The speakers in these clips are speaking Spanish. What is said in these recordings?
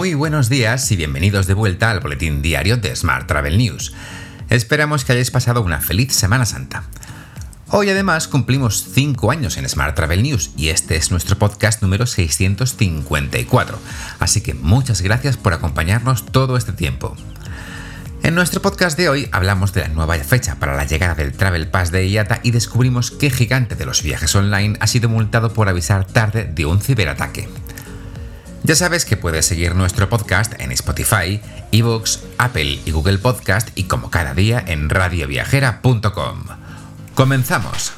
Muy buenos días y bienvenidos de vuelta al boletín diario de Smart Travel News. Esperamos que hayáis pasado una feliz Semana Santa. Hoy además cumplimos 5 años en Smart Travel News y este es nuestro podcast número 654, así que muchas gracias por acompañarnos todo este tiempo. En nuestro podcast de hoy hablamos de la nueva fecha para la llegada del Travel Pass de IATA y descubrimos qué gigante de los viajes online ha sido multado por avisar tarde de un ciberataque. Ya sabes que puedes seguir nuestro podcast en Spotify, Evox, Apple y Google Podcast y como cada día en radioviajera.com. ¡Comenzamos!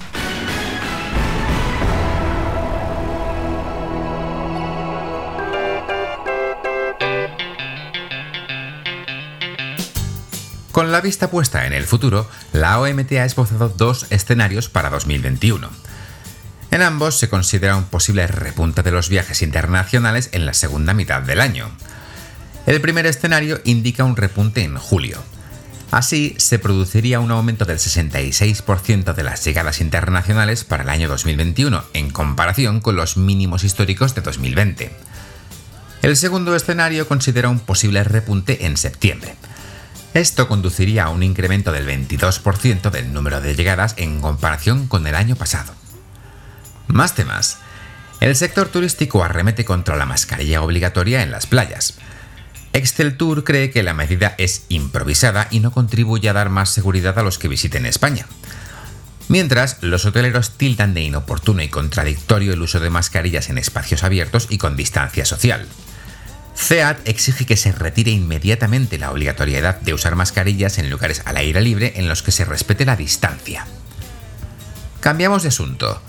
Con la vista puesta en el futuro, la OMT ha esbozado dos escenarios para 2021. En ambos se considera un posible repunte de los viajes internacionales en la segunda mitad del año. El primer escenario indica un repunte en julio. Así, se produciría un aumento del 66% de las llegadas internacionales para el año 2021, en comparación con los mínimos históricos de 2020. El segundo escenario considera un posible repunte en septiembre. Esto conduciría a un incremento del 22% del número de llegadas en comparación con el año pasado. Más temas. El sector turístico arremete contra la mascarilla obligatoria en las playas. Excel Tour cree que la medida es improvisada y no contribuye a dar más seguridad a los que visiten España. Mientras, los hoteleros tildan de inoportuno y contradictorio el uso de mascarillas en espacios abiertos y con distancia social. CEAT exige que se retire inmediatamente la obligatoriedad de usar mascarillas en lugares al aire libre en los que se respete la distancia. Cambiamos de asunto.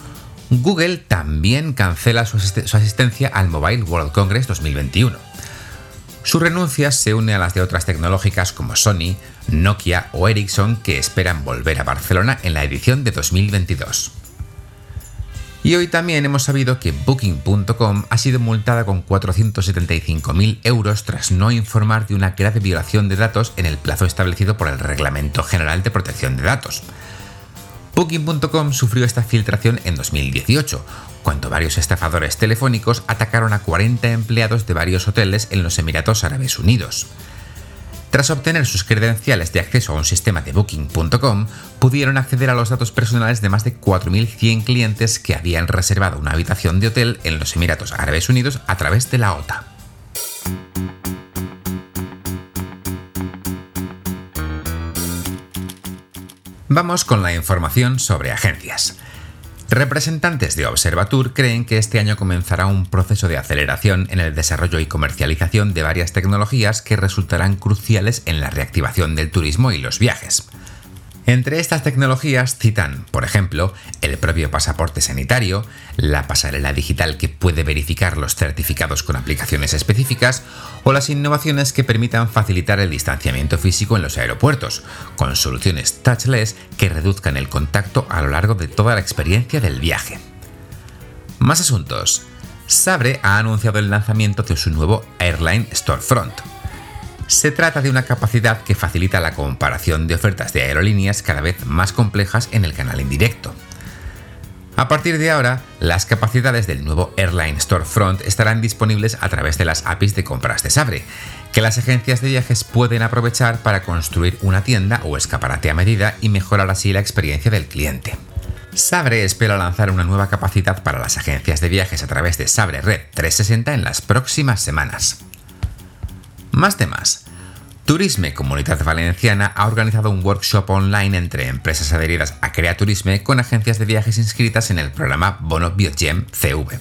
Google también cancela su, asistencia al Mobile World Congress 2021. Su renuncia se une a las de otras tecnológicas como Sony, Nokia o Ericsson que esperan volver a Barcelona en la edición de 2022. Y hoy también hemos sabido que Booking.com ha sido multada con 475.000 euros tras no informar de una grave violación de datos en el plazo establecido por el Reglamento General de Protección de Datos. Booking.com sufrió esta filtración en 2018, cuando varios estafadores telefónicos atacaron a 40 empleados de varios hoteles en los Emiratos Árabes Unidos. Tras obtener sus credenciales de acceso a un sistema de Booking.com, pudieron acceder a los datos personales de más de 4.100 clientes que habían reservado una habitación de hotel en los Emiratos Árabes Unidos a través de la OTA. Vamos con la información sobre agencias. Representantes de Observatur creen que este año comenzará un proceso de aceleración en el desarrollo y comercialización de varias tecnologías que resultarán cruciales en la reactivación del turismo y los viajes. Entre estas tecnologías citan, por ejemplo, el propio pasaporte sanitario, la pasarela digital que puede verificar los certificados con aplicaciones específicas o las innovaciones que permitan facilitar el distanciamiento físico en los aeropuertos, con soluciones touchless que reduzcan el contacto a lo largo de toda la experiencia del viaje. Más asuntos. Sabre ha anunciado el lanzamiento de su nuevo Airline Storefront, se trata de una capacidad que facilita la comparación de ofertas de aerolíneas cada vez más complejas en el canal indirecto. A partir de ahora, las capacidades del nuevo Airline Storefront estarán disponibles a través de las APIs de compras de Sabre, que las agencias de viajes pueden aprovechar para construir una tienda o escaparate a medida y mejorar así la experiencia del cliente. Sabre espera lanzar una nueva capacidad para las agencias de viajes a través de Sabre Red 360 en las próximas semanas. Más temas. Turisme Comunidad Valenciana ha organizado un workshop online entre empresas adheridas a Crea Turisme con agencias de viajes inscritas en el programa Bono Biogem CV.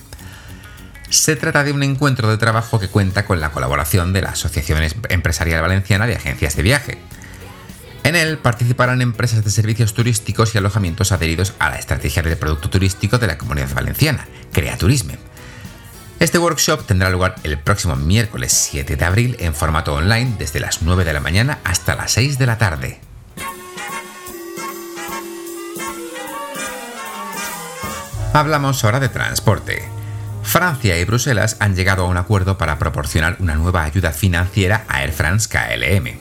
Se trata de un encuentro de trabajo que cuenta con la colaboración de la Asociación Empresarial Valenciana de Agencias de Viaje. En él participarán empresas de servicios turísticos y alojamientos adheridos a la estrategia del producto turístico de la Comunidad Valenciana, Crea Turisme. Este workshop tendrá lugar el próximo miércoles 7 de abril en formato online desde las 9 de la mañana hasta las 6 de la tarde. Hablamos ahora de transporte. Francia y Bruselas han llegado a un acuerdo para proporcionar una nueva ayuda financiera a Air France KLM.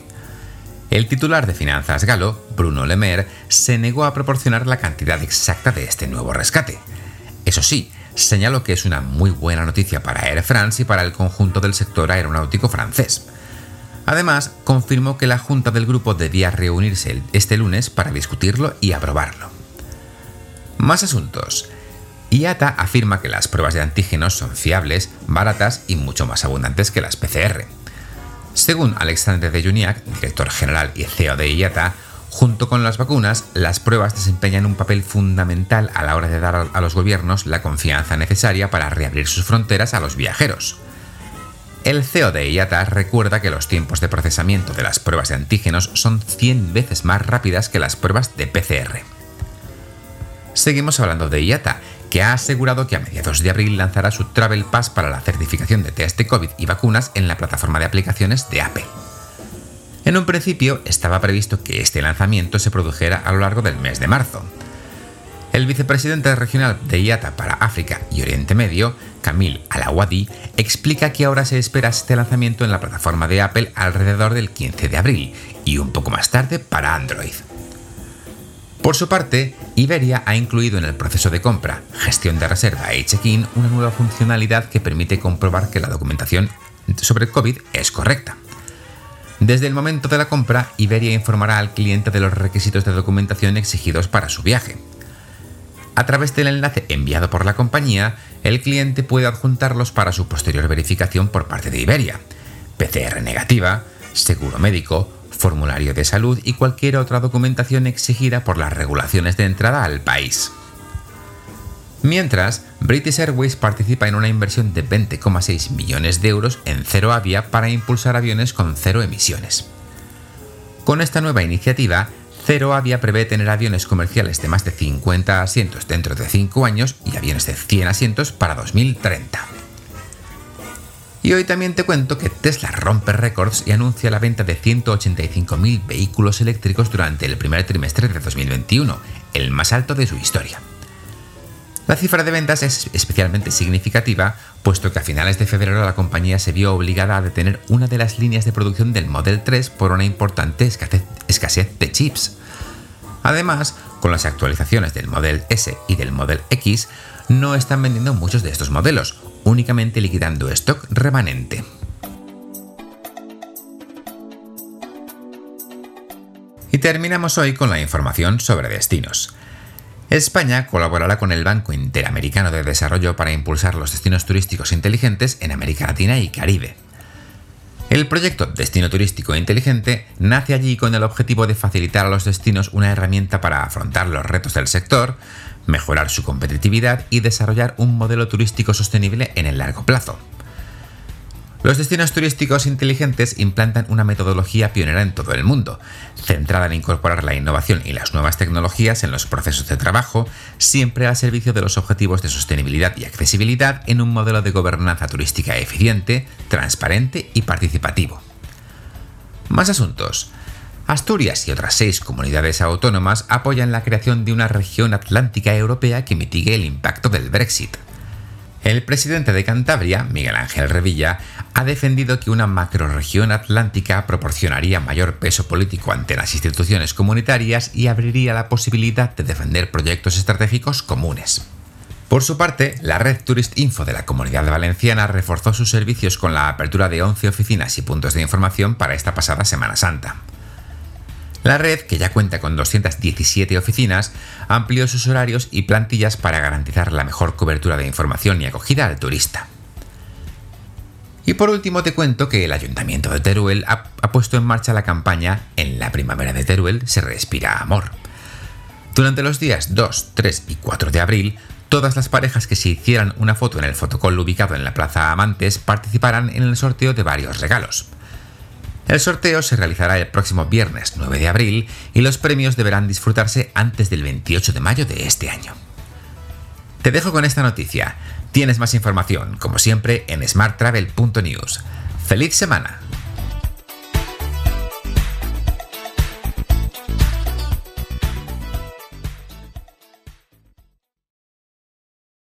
El titular de Finanzas Galo, Bruno Le Maire, se negó a proporcionar la cantidad exacta de este nuevo rescate. Eso sí, señaló que es una muy buena noticia para Air France y para el conjunto del sector aeronáutico francés. Además, confirmó que la Junta del grupo debía reunirse este lunes para discutirlo y aprobarlo. Más asuntos. IATA afirma que las pruebas de antígenos son fiables, baratas y mucho más abundantes que las PCR. Según Alexandre de Juniac, director general y CEO de IATA, junto con las vacunas, las pruebas desempeñan un papel fundamental a la hora de dar a los gobiernos la confianza necesaria para reabrir sus fronteras a los viajeros. El CEO de IATA recuerda que los tiempos de procesamiento de las pruebas de antígenos son 100 veces más rápidas que las pruebas de PCR. Seguimos hablando de IATA, que ha asegurado que a mediados de abril lanzará su Travel Pass para la certificación de test de COVID y vacunas en la plataforma de aplicaciones de Apple. En un principio estaba previsto que este lanzamiento se produjera a lo largo del mes de marzo, el vicepresidente regional de IATA para África y Oriente Medio, Camille Alawadi, explica que ahora se espera este lanzamiento en la plataforma de Apple alrededor del 15 de abril y un poco más tarde para Android. Por su parte, Iberia ha incluido en el proceso de compra, gestión de reserva y check-in una nueva funcionalidad que permite comprobar que la documentación sobre COVID es correcta. Desde el momento de la compra, Iberia informará al cliente de los requisitos de documentación exigidos para su viaje. A través del enlace enviado por la compañía, el cliente puede adjuntarlos para su posterior verificación por parte de Iberia. PCR negativa, seguro médico, formulario de salud y cualquier otra documentación exigida por las regulaciones de entrada al país. Mientras, British Airways participa en una inversión de 20,6 millones de euros en Cero Avia para impulsar aviones con cero emisiones. Con esta nueva iniciativa, Cero Avia prevé tener aviones comerciales de más de 50 asientos dentro de 5 años y aviones de 100 asientos para 2030. Y hoy también te cuento que Tesla rompe récords y anuncia la venta de 185.000 vehículos eléctricos durante el primer trimestre de 2021, el más alto de su historia. La cifra de ventas es especialmente significativa, puesto que a finales de febrero la compañía se vio obligada a detener una de las líneas de producción del Model 3 por una importante escasez de chips. Además, con las actualizaciones del Model S y del Model X, no están vendiendo muchos de estos modelos, únicamente liquidando stock remanente. Y terminamos hoy con la información sobre destinos. España colaborará con el Banco Interamericano de Desarrollo para impulsar los destinos turísticos inteligentes en América Latina y Caribe. El proyecto Destino Turístico Inteligente nace allí con el objetivo de facilitar a los destinos una herramienta para afrontar los retos del sector, mejorar su competitividad y desarrollar un modelo turístico sostenible en el largo plazo. Los destinos turísticos inteligentes implantan una metodología pionera en todo el mundo, centrada en incorporar la innovación y las nuevas tecnologías en los procesos de trabajo, siempre al servicio de los objetivos de sostenibilidad y accesibilidad en un modelo de gobernanza turística eficiente, transparente y participativo. Más asuntos. Asturias y otras seis comunidades autónomas apoyan la creación de una región atlántica europea que mitigue el impacto del Brexit. El presidente de Cantabria, Miguel Ángel Revilla, ha defendido que una macroregión atlántica proporcionaría mayor peso político ante las instituciones comunitarias y abriría la posibilidad de defender proyectos estratégicos comunes. Por su parte, la red Tourist Info de la Comunidad Valenciana reforzó sus servicios con la apertura de 11 oficinas y puntos de información para esta pasada Semana Santa. La red, que ya cuenta con 217 oficinas, amplió sus horarios y plantillas para garantizar la mejor cobertura de información y acogida al turista. Y por último te cuento que el Ayuntamiento de Teruel ha, puesto en marcha la campaña En la primavera de Teruel se respira amor. Durante los días 2, 3 y 4 de abril, todas las parejas que se hicieran una foto en el fotocall ubicado en la Plaza Amantes participarán en el sorteo de varios regalos. El sorteo se realizará el próximo viernes 9 de abril y los premios deberán disfrutarse antes del 28 de mayo de este año. Te dejo con esta noticia. Tienes más información, como siempre, en smarttravel.news. ¡Feliz semana!